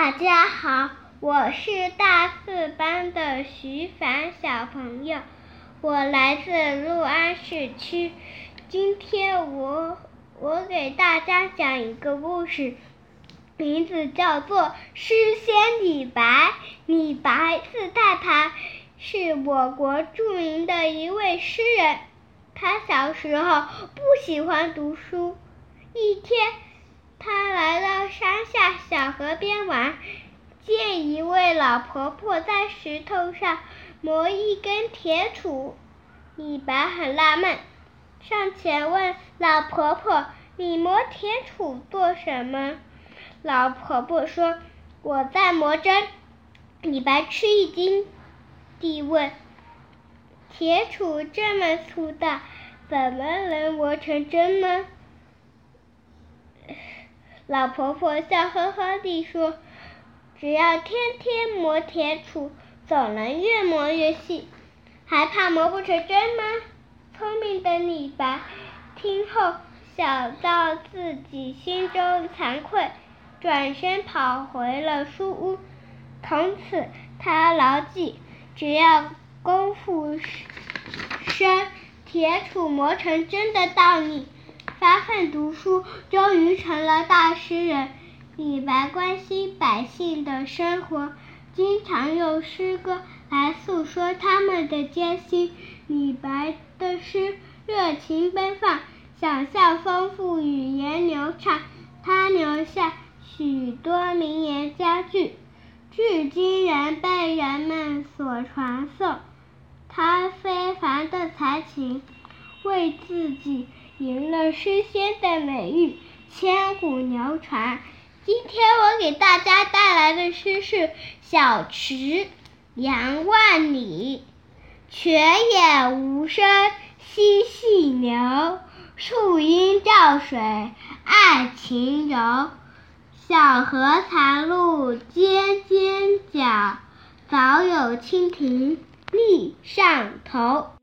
大家好，我是大四班的徐凡小朋友，我来自六安市区。今天我我给大家讲一个故事，名字叫做《诗仙李白》。李白字太白，是我国著名的一位诗人。他小时候不喜欢读书，一天。他来到山下小河边玩，见一位老婆婆在石头上磨一根铁杵。李白很纳闷，上前问老婆婆：“你磨铁杵做什么？”老婆婆说：“我在磨针。”李白吃一惊，地问：“铁杵这么粗大，怎么能磨成针呢？”老婆婆笑呵呵地说：“只要天天磨铁杵，总能越磨越细，还怕磨不成针吗？”聪明的李白听后想到自己心中惭愧，转身跑回了书屋。从此，他牢记只要功夫深，铁杵磨成针的道理。发奋读书，终于成了大诗人。李白关心百姓的生活，经常用诗歌来诉说他们的艰辛。李白的诗热情奔放，想象丰富，语言流畅。他留下许多名言佳句，至今仍被人们所传颂。他非凡的才情，为自己。赢了诗仙的美誉，千古流传。今天我给大家带来的诗是《小池》，杨万里。泉眼无声惜细流，树阴照水爱晴柔。小荷才露尖尖角，早有蜻蜓立上头。